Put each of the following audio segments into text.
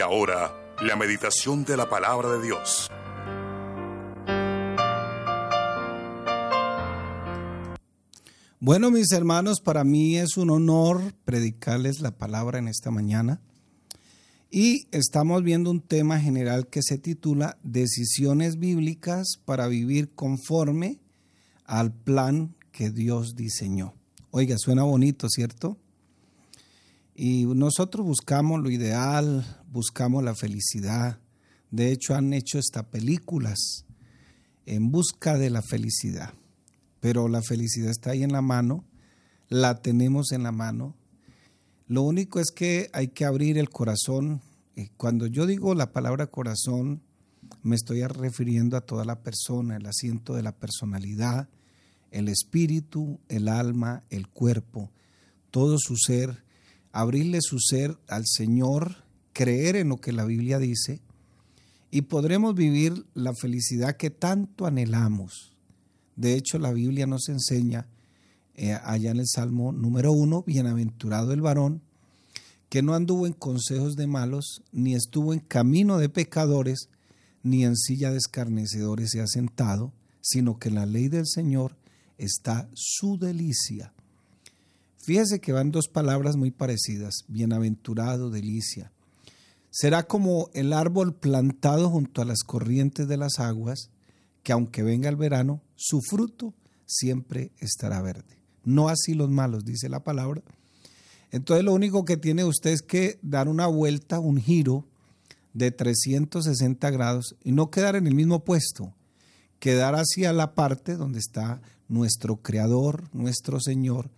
Ahora, la meditación de la palabra de Dios. Bueno, mis hermanos, para mí es un honor predicarles la palabra en esta mañana. Y estamos viendo un tema general que se titula Decisiones bíblicas para vivir conforme al plan que Dios diseñó. Oiga, suena bonito, ¿cierto? Y nosotros buscamos lo ideal, buscamos la felicidad. De hecho, han hecho estas películas en busca de la felicidad. Pero la felicidad está ahí en la mano, la tenemos en la mano. Lo único es que hay que abrir el corazón. Cuando yo digo la palabra corazón, me estoy refiriendo a toda la persona, el asiento de la personalidad, el espíritu, el alma, el cuerpo, todo su ser abrirle su ser al Señor, creer en lo que la Biblia dice, y podremos vivir la felicidad que tanto anhelamos. De hecho, la Biblia nos enseña eh, allá en el Salmo número uno, bienaventurado el varón, que no anduvo en consejos de malos, ni estuvo en camino de pecadores, ni en silla de escarnecedores se ha sentado, sino que en la ley del Señor está su delicia Fíjese que van dos palabras muy parecidas, bienaventurado, delicia. Será como el árbol plantado junto a las corrientes de las aguas, que aunque venga el verano, su fruto siempre estará verde. No así los malos, dice la palabra. Entonces lo único que tiene usted es que dar una vuelta, un giro de 360 grados y no quedar en el mismo puesto, quedar hacia la parte donde está nuestro Creador, nuestro Señor,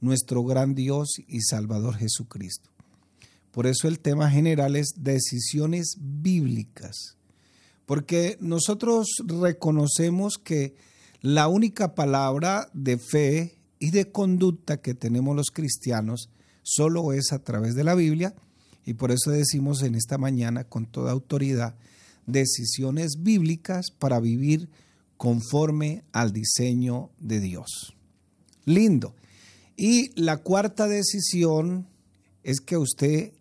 nuestro gran Dios y Salvador Jesucristo. Por eso el tema general es decisiones bíblicas, porque nosotros reconocemos que la única palabra de fe y de conducta que tenemos los cristianos solo es a través de la Biblia y por eso decimos en esta mañana con toda autoridad decisiones bíblicas para vivir conforme al diseño de Dios. Lindo. Y la cuarta decisión es que usted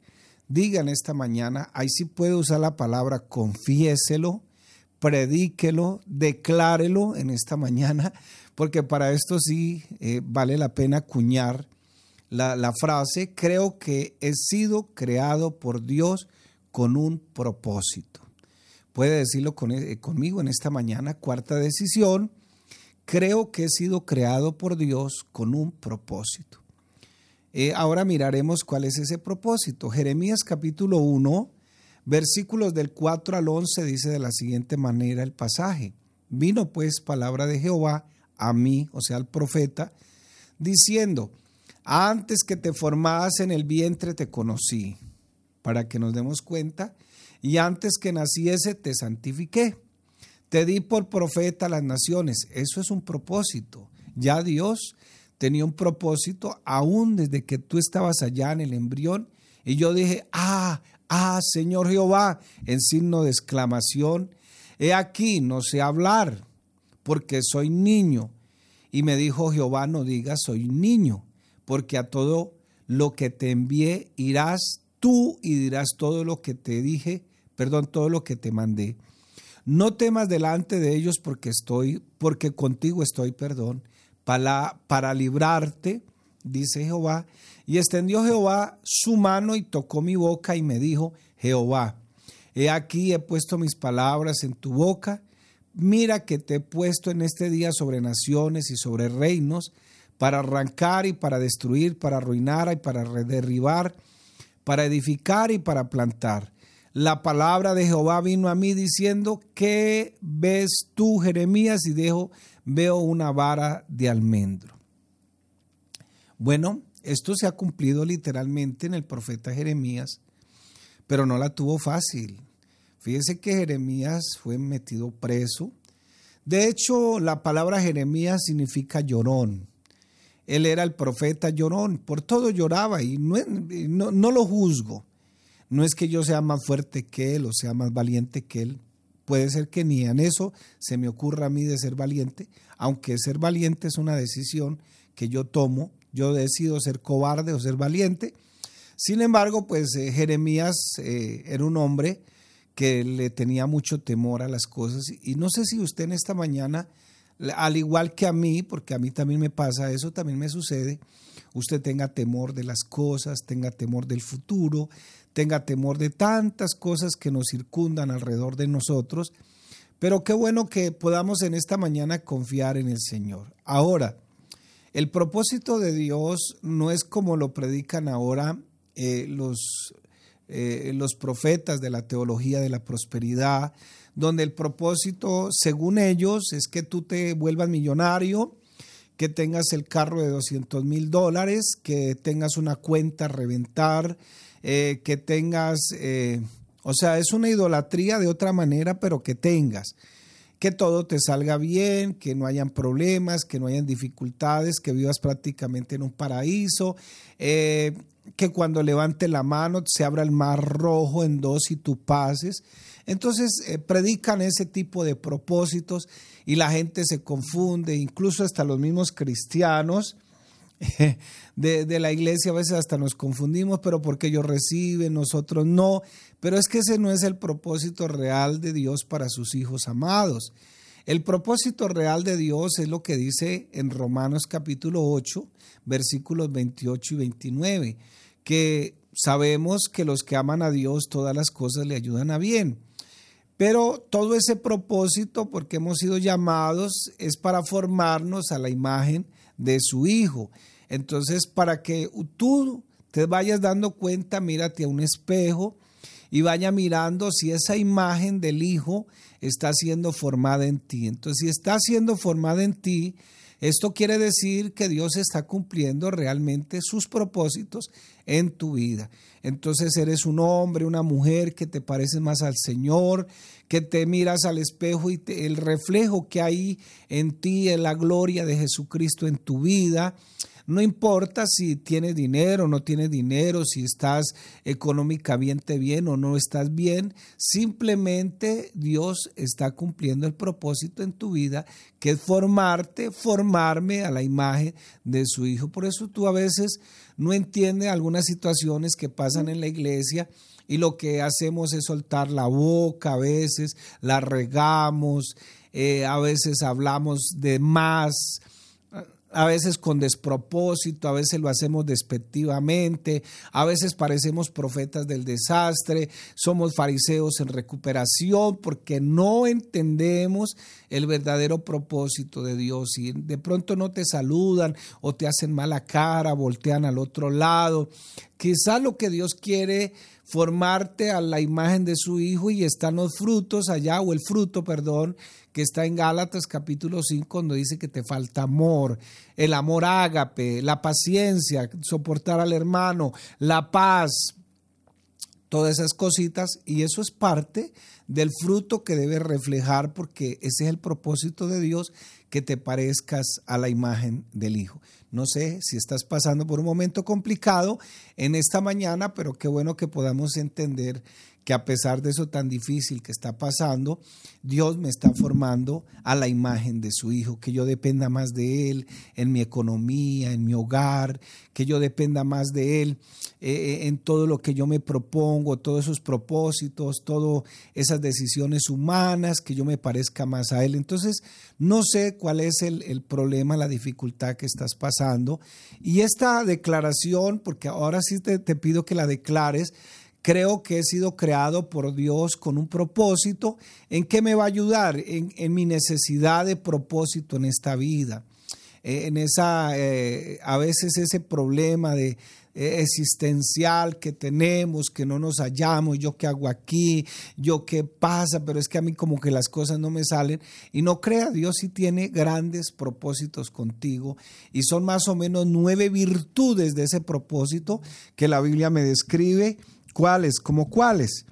diga en esta mañana, ahí sí puede usar la palabra confiéselo, predíquelo, declárelo en esta mañana, porque para esto sí eh, vale la pena acuñar la, frase, creo que he sido creado por Dios con un propósito. Puede decirlo eh, conmigo en esta mañana, cuarta decisión, creo que he sido creado por Dios con un propósito. Eh, ahora miraremos cuál es ese propósito. Jeremías capítulo 1, versículos del 4 al 11 dice de la siguiente manera el pasaje. Vino pues palabra de Jehová a mí, o sea, al profeta, diciendo, antes que te formas en el vientre te conocí, para que nos demos cuenta, y antes que naciese te santifiqué te di por profeta a las naciones. Eso es un propósito. Ya Dios tenía un propósito aún desde que tú estabas allá en el embrión. Y yo dije, ah, ah, Señor Jehová, en signo de exclamación, he aquí, no sé hablar, porque soy niño. Y me dijo Jehová, no digas, soy niño, porque a todo lo que te envié irás tú y dirás todo lo que te dije, perdón, todo lo que te mandé. No temas delante de ellos porque estoy, porque contigo estoy, perdón, para, para librarte, dice Jehová. Y extendió Jehová su mano y tocó mi boca y me dijo, Jehová, he aquí he puesto mis palabras en tu boca. Mira que te he puesto en este día sobre naciones y sobre reinos, para arrancar y para destruir, para arruinar y para derribar, para edificar y para plantar la palabra de Jehová vino a mí diciendo, ¿qué ves tú, Jeremías? Y dejo, veo una vara de almendro. Bueno, esto se ha cumplido literalmente en el profeta Jeremías, pero no la tuvo fácil. Fíjese que Jeremías fue metido preso. De hecho, la palabra Jeremías significa llorón. Él era el profeta llorón, por todo lloraba y no, no, no lo juzgo. No es que yo sea más fuerte que él o sea más valiente que él. Puede ser que ni en eso se me ocurra a mí de ser valiente, aunque ser valiente es una decisión que yo tomo. Yo decido ser cobarde o ser valiente. Sin embargo, pues eh, Jeremías eh, era un hombre que le tenía mucho temor a las cosas y no sé si usted en esta mañana, al igual que a mí, porque a mí también me pasa eso, también me sucede, usted tenga temor de las cosas, tenga temor del futuro, tenga temor de tantas cosas que nos circundan alrededor de nosotros, pero qué bueno que podamos en esta mañana confiar en el Señor. Ahora, el propósito de Dios no es como lo predican ahora eh, los, eh, los profetas de la teología de la prosperidad, donde el propósito, según ellos, es que tú te vuelvas millonario, que tengas el carro de 200 mil dólares, que tengas una cuenta a reventar, eh, que tengas, o sea, es una idolatría de otra manera, pero que tengas que todo te salga bien, que no hayan problemas, que no hayan dificultades, que vivas prácticamente en un paraíso, eh, que cuando levante la mano se abra el mar rojo en dos y tú pases. Entonces eh, predican ese tipo de propósitos y la gente se confunde, incluso hasta los mismos cristianos de, la iglesia a veces hasta nos confundimos, pero porque ellos reciben, nosotros no. Pero es que ese no es el propósito real de Dios para sus hijos amados. El propósito real de Dios es lo que dice en Romanos capítulo 8, versículos 28 y 29, que sabemos que los que aman a Dios todas las cosas le ayudan a bien. Pero todo ese propósito, porque hemos sido llamados, es para formarnos a la imagen de su Hijo. Entonces, para que tú te vayas dando cuenta, mírate a un espejo y vaya mirando si esa imagen del Hijo está siendo formada en ti. Entonces, si está siendo formada en ti, esto quiere decir que Dios está cumpliendo realmente sus propósitos en tu vida. Entonces eres un hombre, una mujer que te pareces más al Señor, que te miras al espejo y el reflejo que hay en ti es la gloria de Jesucristo en tu vida. No importa si tienes dinero o no tienes dinero, si estás económicamente bien o no estás bien, simplemente Dios está cumpliendo el propósito en tu vida, que es formarte, formarme a la imagen de su Hijo. Por eso tú a veces no entiendes algunas situaciones que pasan en la iglesia y lo que hacemos es soltar la boca a veces, la regamos, eh, a veces hablamos de más, a veces con despropósito, a veces lo hacemos despectivamente, a veces parecemos profetas del desastre, somos fariseos en recuperación porque no entendemos el verdadero propósito de Dios y de pronto no te saludan o te hacen mala cara, voltean al otro lado. Quizá lo que Dios quiere formarte a la imagen de su Hijo y están los frutos allá, o el fruto, perdón, que está en Gálatas capítulo 5, cuando dice que te falta amor, el amor ágape, la paciencia, soportar al hermano, la paz, todas esas cositas, y eso es parte del fruto que debe reflejar, porque ese es el propósito de Dios, que te parezcas a la imagen del Hijo. No sé si estás pasando por un momento complicado en esta mañana, pero qué bueno que podamos entender que a pesar de eso tan difícil que está pasando, Dios me está formando a la imagen de su Hijo, que yo dependa más de Él en mi economía, en mi hogar, que yo dependa más de Él eh, eh, en todo lo que yo me propongo, todos esos propósitos, todas esas decisiones humanas, que yo me parezca más a Él. Entonces, no sé cuál es el, el problema, la dificultad que estás pasando. Y esta declaración, porque ahora sí te, te pido que la declares, creo que he sido creado por Dios con un propósito. ¿En qué me va a ayudar? En, mi necesidad de propósito en esta vida. Eh, en esa, eh, a veces ese problema de eh, existencial que tenemos, que no nos hallamos, yo qué hago aquí, yo qué pasa, pero es que a mí como que las cosas no me salen. Y no crea, Dios sí tiene grandes propósitos contigo y son más o menos nueve virtudes de ese propósito que la Biblia me describe ¿Cuáles? ¿Como cuáles?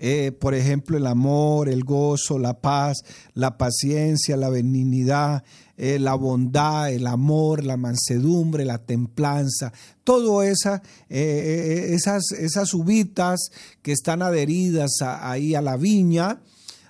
Eh, por ejemplo, el amor, el gozo, la paz, la paciencia, la benignidad, eh, la bondad, el amor, la mansedumbre, la templanza, todo esa, eh, esas, esas uvitas que están adheridas ahí a la viña,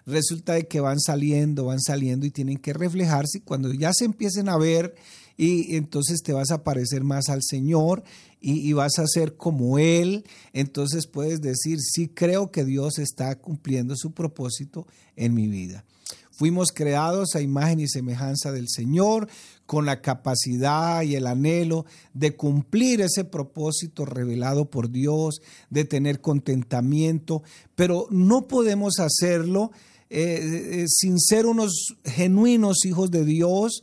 resulta de que van saliendo, van saliendo y tienen que reflejarse. Cuando ya se empiecen a ver, y entonces te vas a parecer más al Señor y, vas a ser como Él, entonces puedes decir, sí creo que Dios está cumpliendo su propósito en mi vida. Fuimos creados a imagen y semejanza del Señor, con la capacidad y el anhelo de cumplir ese propósito revelado por Dios, de tener contentamiento, pero no podemos hacerlo eh, eh, sin ser unos genuinos hijos de Dios,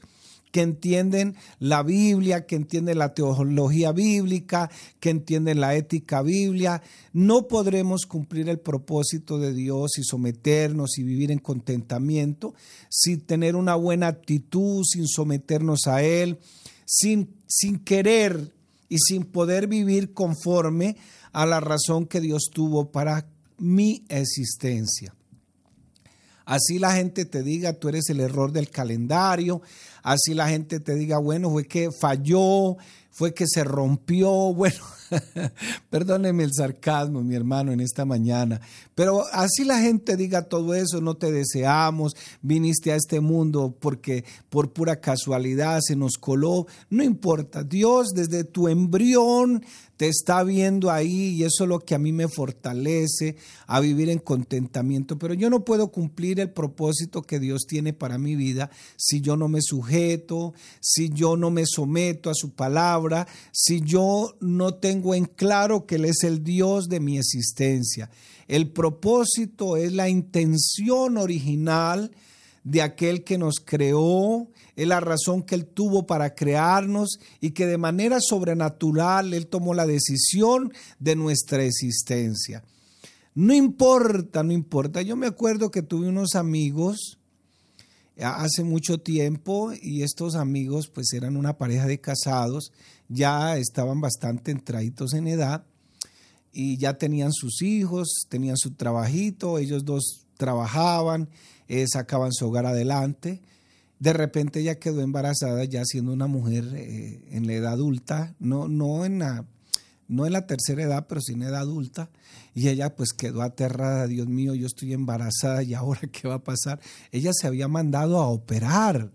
que entienden la Biblia, que entienden la teología bíblica, que entienden la ética biblia, no podremos cumplir el propósito de Dios y someternos y vivir en contentamiento sin tener una buena actitud, sin someternos a Él, sin, sin querer y sin poder vivir conforme a la razón que Dios tuvo para mi existencia. Así la gente te diga, tú eres el error del calendario, así la gente te diga, bueno, fue que falló, fue que se rompió, bueno, perdóneme el sarcasmo, mi hermano, en esta mañana, pero así la gente diga todo eso, no te deseamos, viniste a este mundo porque por pura casualidad se nos coló, no importa, Dios desde tu embrión te está viendo ahí y eso es lo que a mí me fortalece a vivir en contentamiento. Pero yo no puedo cumplir el propósito que Dios tiene para mi vida si yo no me si yo no me someto a su palabra, si yo no tengo en claro que Él es el Dios de mi existencia. El propósito es la intención original de aquel que nos creó, es la razón que Él tuvo para crearnos y que de manera sobrenatural Él tomó la decisión de nuestra existencia. No importa, no importa. Yo me acuerdo que tuve unos amigos hace mucho tiempo y estos amigos pues eran una pareja de casados, ya estaban bastante entraditos en edad y ya tenían sus hijos, tenían su trabajito, ellos dos trabajaban eh, sacaban su hogar adelante. De repente ella quedó embarazada ya siendo una mujer eh, en la edad adulta, no, no, en la, no en la tercera edad, pero sí en edad adulta. Y ella pues quedó aterrada, Dios mío, yo estoy embarazada y ahora qué va a pasar. Ella se había mandado a operar,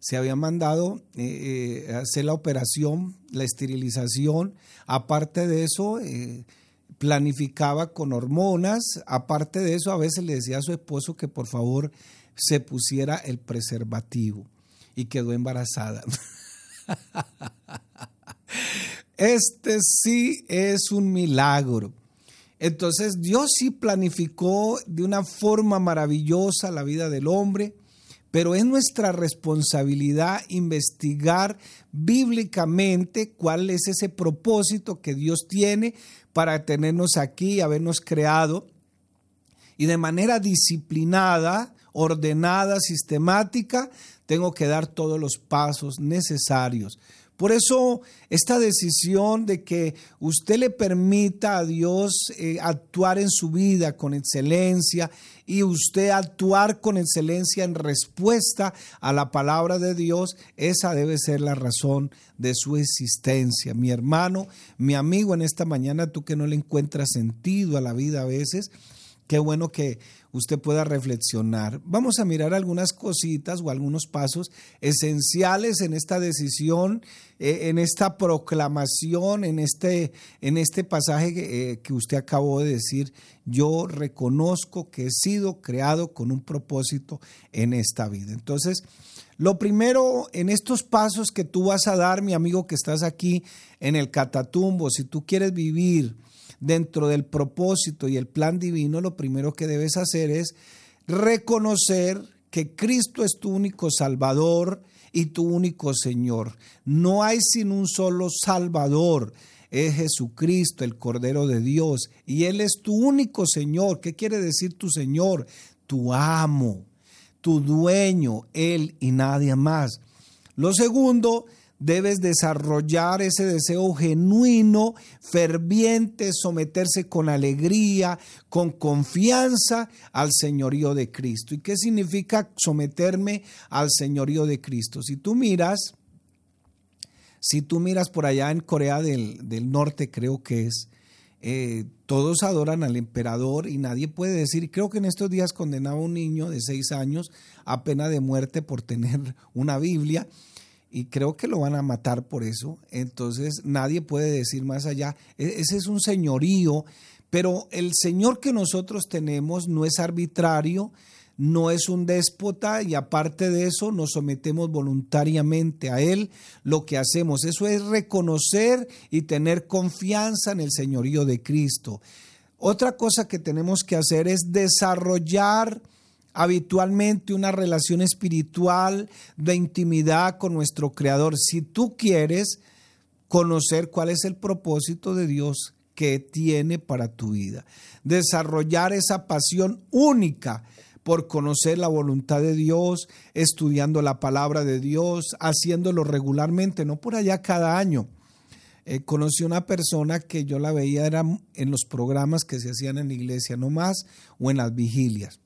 se había mandado eh, hacer la operación, la esterilización. Aparte de eso, planificaba con hormonas. Aparte de eso, a veces le decía a su esposo que por favor se pusiera el preservativo y quedó embarazada. Este sí es un milagro. Entonces Dios sí planificó de una forma maravillosa la vida del hombre, pero es nuestra responsabilidad investigar bíblicamente cuál es ese propósito que Dios tiene para tenernos aquí, habernos creado y de manera disciplinada, ordenada, sistemática, tengo que dar todos los pasos necesarios. Por eso esta decisión de que usted le permita a Dios eh, actuar en su vida con excelencia y usted actuar con excelencia en respuesta a la palabra de Dios, esa debe ser la razón de su existencia. Mi hermano, mi amigo en esta mañana, tú que no le encuentras sentido a la vida a veces, qué bueno que usted pueda reflexionar. Vamos a mirar algunas cositas o algunos pasos esenciales en esta decisión, eh, en esta proclamación, en este, en este pasaje que, eh, que usted acabó de decir. Yo reconozco que he sido creado con un propósito en esta vida. Entonces, lo primero en estos pasos que tú vas a dar, mi amigo que estás aquí en el Catatumbo, si tú quieres vivir, dentro del propósito y el plan divino, lo primero que debes hacer es reconocer que Cristo es tu único Salvador y tu único Señor. No hay sin un solo Salvador. Es Jesucristo, el Cordero de Dios, y Él es tu único Señor. ¿Qué quiere decir tu Señor? Tu amo, tu dueño, Él y nadie más. Lo segundo debes desarrollar ese deseo genuino, ferviente, someterse con alegría, con confianza al señorío de Cristo. ¿Y qué significa someterme al señorío de Cristo? Si tú miras, si tú miras por allá en Corea del, Norte, creo que es, eh, todos adoran al emperador y nadie puede decir, creo que en estos días condenaba a un niño de seis años a pena de muerte por tener una Biblia y creo que lo van a matar por eso. Entonces nadie puede decir más allá, e-, ese es un señorío, pero el Señor que nosotros tenemos no es arbitrario, no es un déspota y aparte de eso nos sometemos voluntariamente a Él. Lo que hacemos, eso es reconocer y tener confianza en el señorío de Cristo. Otra cosa que tenemos que hacer es desarrollar habitualmente una relación espiritual de intimidad con nuestro Creador. Si tú quieres conocer cuál es el propósito de Dios que tiene para tu vida, desarrollar esa pasión única por conocer la voluntad de Dios, estudiando la palabra de Dios, haciéndolo regularmente, no por allá cada año. Eh, conocí una persona que yo la veía era en los programas que se hacían en la iglesia nomás o en las vigilias.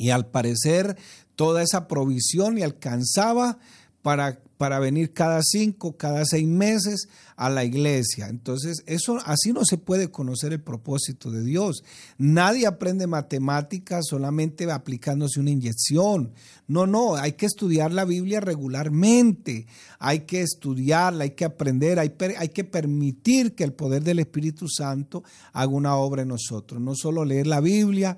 Y al parecer toda esa provisión le alcanzaba para, para venir cada cinco, cada seis meses a la iglesia. Entonces, eso así no se puede conocer el propósito de Dios. Nadie aprende matemáticas solamente aplicándose una inyección. No, no, hay que estudiar la Biblia regularmente. Hay que estudiarla, hay que aprender, hay, hay que permitir que el poder del Espíritu Santo haga una obra en nosotros. No solo leer la Biblia,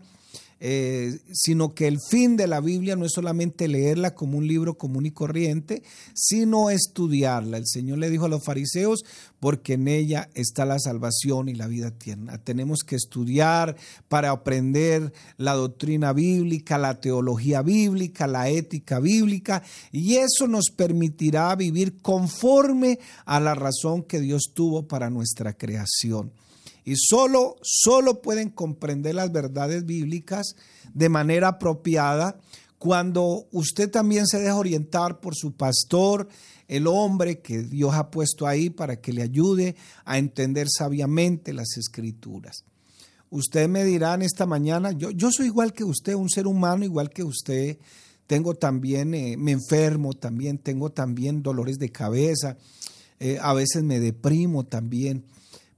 eh, sino que el fin de la Biblia no es solamente leerla como un libro común y corriente, sino estudiarla. El Señor le dijo a los fariseos, porque en ella está la salvación y la vida eterna. Tenemos que estudiar para aprender la doctrina bíblica, la teología bíblica, la ética bíblica, y eso nos permitirá vivir conforme a la razón que Dios tuvo para nuestra creación. Y solo, solo pueden comprender las verdades bíblicas de manera apropiada cuando usted también se deja orientar por su pastor, el hombre que Dios ha puesto ahí para que le ayude a entender sabiamente las escrituras. Usted me dirá en esta mañana, yo, yo soy igual que usted, un ser humano igual que usted, tengo también, eh, me enfermo también, tengo también dolores de cabeza, eh, a veces me deprimo también.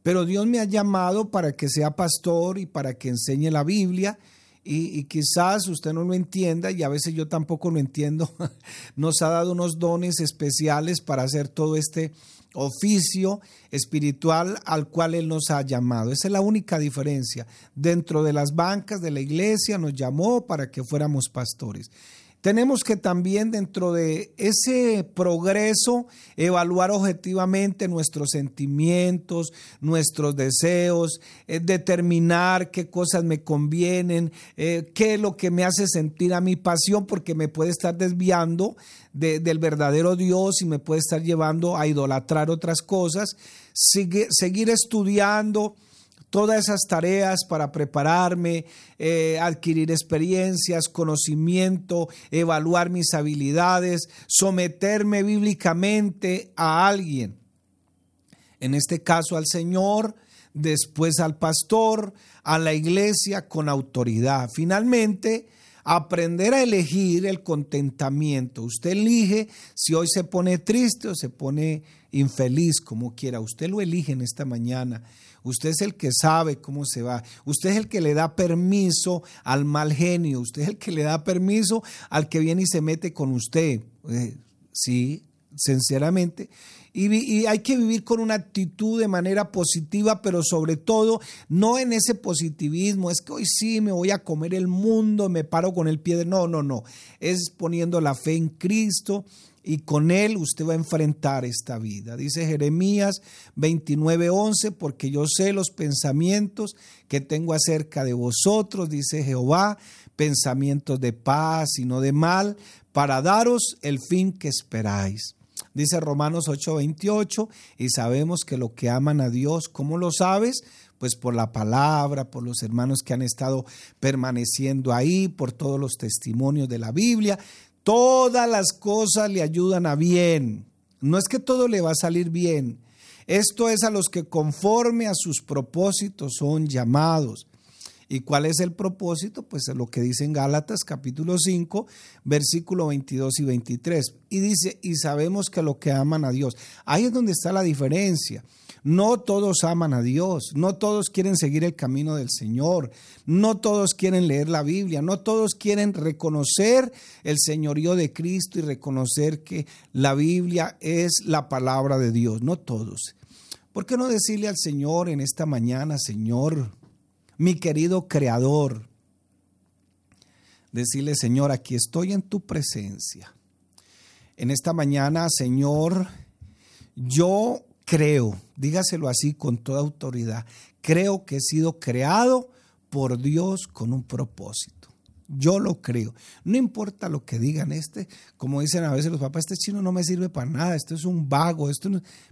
Pero Dios me ha llamado para que sea pastor y para que enseñe la Biblia. Y, quizás usted no lo entienda y a veces yo tampoco lo entiendo. Nos ha dado unos dones especiales para hacer todo este oficio espiritual al cual Él nos ha llamado. Esa es la única diferencia. Dentro de las bancas de la iglesia nos llamó para que fuéramos pastores tenemos que también dentro de ese progreso evaluar objetivamente nuestros sentimientos, nuestros deseos, eh, determinar qué cosas me convienen, eh, qué es lo que me hace sentir a mi pasión, porque me puede estar desviando del verdadero Dios y me puede estar llevando a idolatrar otras cosas. seguir estudiando todas esas tareas para prepararme, eh, adquirir experiencias, conocimiento, evaluar mis habilidades, someterme bíblicamente a alguien. En este caso al Señor, después al pastor, a la iglesia con autoridad. Finalmente, aprender a elegir el contentamiento. Usted elige si hoy se pone triste o se pone infeliz, como quiera. Usted lo elige en esta mañana. Usted es el que sabe cómo se va. Usted es el que le da permiso al mal genio. Usted es el que le da permiso al que viene y se mete con usted. Eh, sí, sinceramente. Y, y, hay que vivir con una actitud de manera positiva, pero sobre todo no en ese positivismo, es que hoy sí me voy a comer el mundo, me paro con el pie de... No, no, no, es poniendo la fe en Cristo, y con él usted va a enfrentar esta vida. Dice Jeremías 29:11, porque yo sé los pensamientos que tengo acerca de vosotros, dice Jehová, pensamientos de paz y no de mal, para daros el fin que esperáis. Dice Romanos 8:28, y sabemos que lo que aman a Dios, ¿cómo lo sabes? Pues por la palabra, por los hermanos que han estado permaneciendo ahí, por todos los testimonios de la Biblia. Todas las cosas le ayudan a bien. No es que todo le va a salir bien. Esto es a los que conforme a sus propósitos son llamados. ¿Y cuál es el propósito? Pues es lo que dice en Gálatas capítulo 5, versículo 22 y 23. Y dice, y sabemos que lo que aman a Dios. Ahí es donde está la diferencia. No todos aman a Dios, no todos quieren seguir el camino del Señor, no todos quieren leer la Biblia, no todos quieren reconocer el señorío de Cristo y reconocer que la Biblia es la palabra de Dios, no todos. ¿Por qué no decirle al Señor en esta mañana, Señor, mi querido Creador, decirle, Señor, aquí estoy en tu presencia. En esta mañana, Señor, yo creo, dígaselo así con toda autoridad, creo que he sido creado por Dios con un propósito. Yo lo creo. No importa lo que digan, este, como dicen a veces los papás, este chino no me sirve para nada, esto es un vago, esto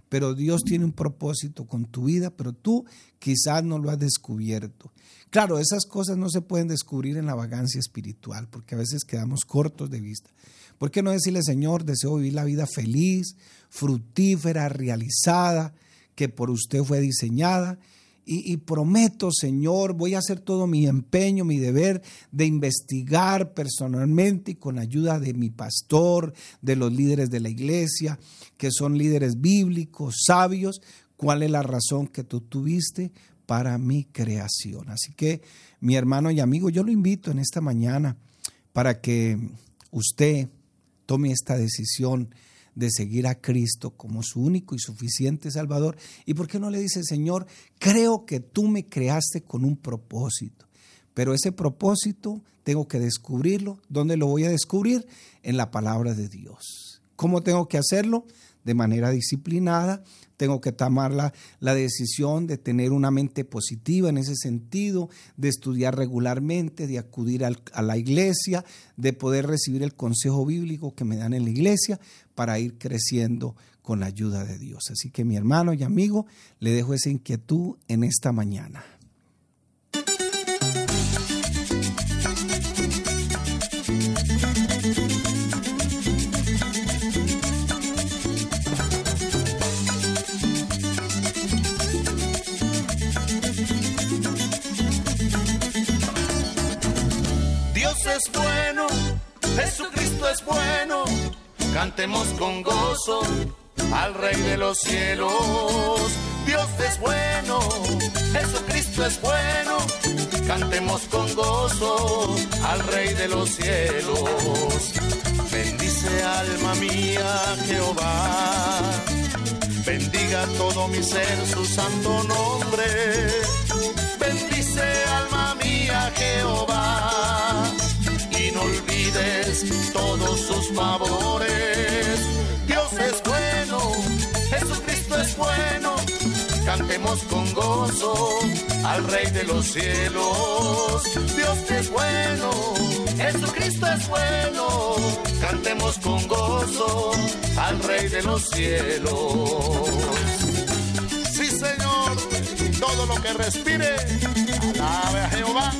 pero Dios tiene un propósito con tu vida, pero tú quizás no lo has descubierto. Claro, esas cosas no se pueden descubrir en la vagancia espiritual, porque a veces quedamos cortos de vista. ¿Por qué no decirle, Señor, deseo vivir la vida feliz, fructífera, realizada, que por usted fue diseñada? Y, prometo, Señor, voy a hacer todo mi empeño, mi deber de investigar personalmente y con ayuda de mi pastor, de los líderes de la iglesia, que son líderes bíblicos, sabios, cuál es la razón que tú tuviste para mi creación. Así que, mi hermano y amigo, yo lo invito en esta mañana para que usted tome esta decisión de seguir a Cristo como su único y suficiente Salvador. ¿Y por qué no le dice, Señor, creo que tú me creaste con un propósito? Pero ese propósito tengo que descubrirlo. ¿Dónde lo voy a descubrir? En la palabra de Dios. ¿Cómo tengo que hacerlo? De manera disciplinada, tengo que tomar la, la, decisión de tener una mente positiva en ese sentido, de estudiar regularmente, de acudir a la iglesia, de poder recibir el consejo bíblico que me dan en la iglesia para ir creciendo con la ayuda de Dios. Así que mi hermano y amigo, le dejo esa inquietud en esta mañana. Es bueno, Jesucristo es bueno, cantemos con gozo al Rey de los cielos. Dios es bueno, Jesucristo es bueno, cantemos con gozo al Rey de los cielos. Bendice alma mía Jehová, bendiga todo mi ser su santo nombre. Bendice alma mía Jehová todos sus favores. Dios es bueno, Jesucristo es bueno, cantemos con gozo al Rey de los cielos. Dios es bueno, Jesucristo es bueno, cantemos con gozo al Rey de los cielos. Sí, Señor, todo lo que respire, alabe a Jehová.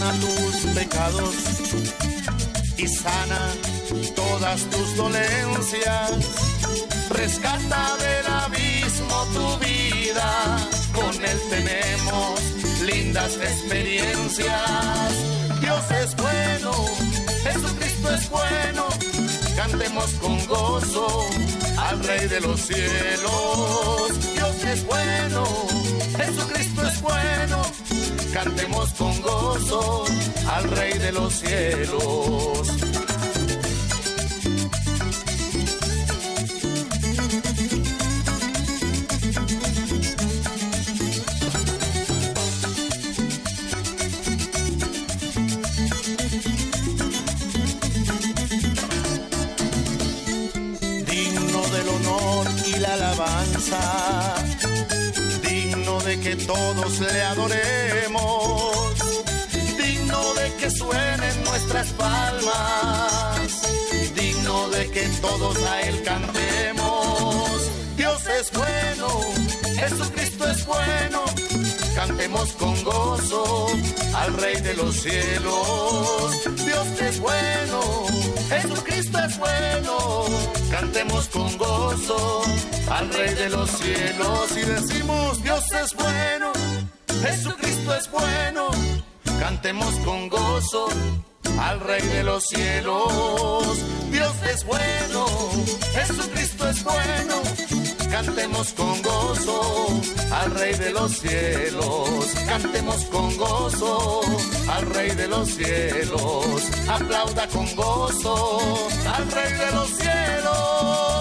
Perdona tus pecados y sana todas tus dolencias. Rescata del abismo tu vida, con él tenemos lindas experiencias. Dios es bueno, Jesucristo es bueno, cantemos con gozo al Rey de los cielos. Dios es bueno, bueno cantemos con gozo al Rey de los cielos. Digno del honor y la alabanza todos le adoremos, digno de que suenen nuestras palmas, digno de que todos a Él cantemos. Dios es bueno, Jesucristo es bueno, cantemos con gozo al Rey de los cielos. Dios es bueno, Jesucristo es bueno, cantemos con gozo al Rey de los cielos y decimos Dios es bueno, Jesucristo es bueno, cantemos con gozo al Rey de los cielos. Dios es bueno, Jesucristo es bueno Cantemos con gozo al Rey de los cielos. Cantemos con gozo al Rey de los cielos. Aplauda con gozo al Rey de los cielos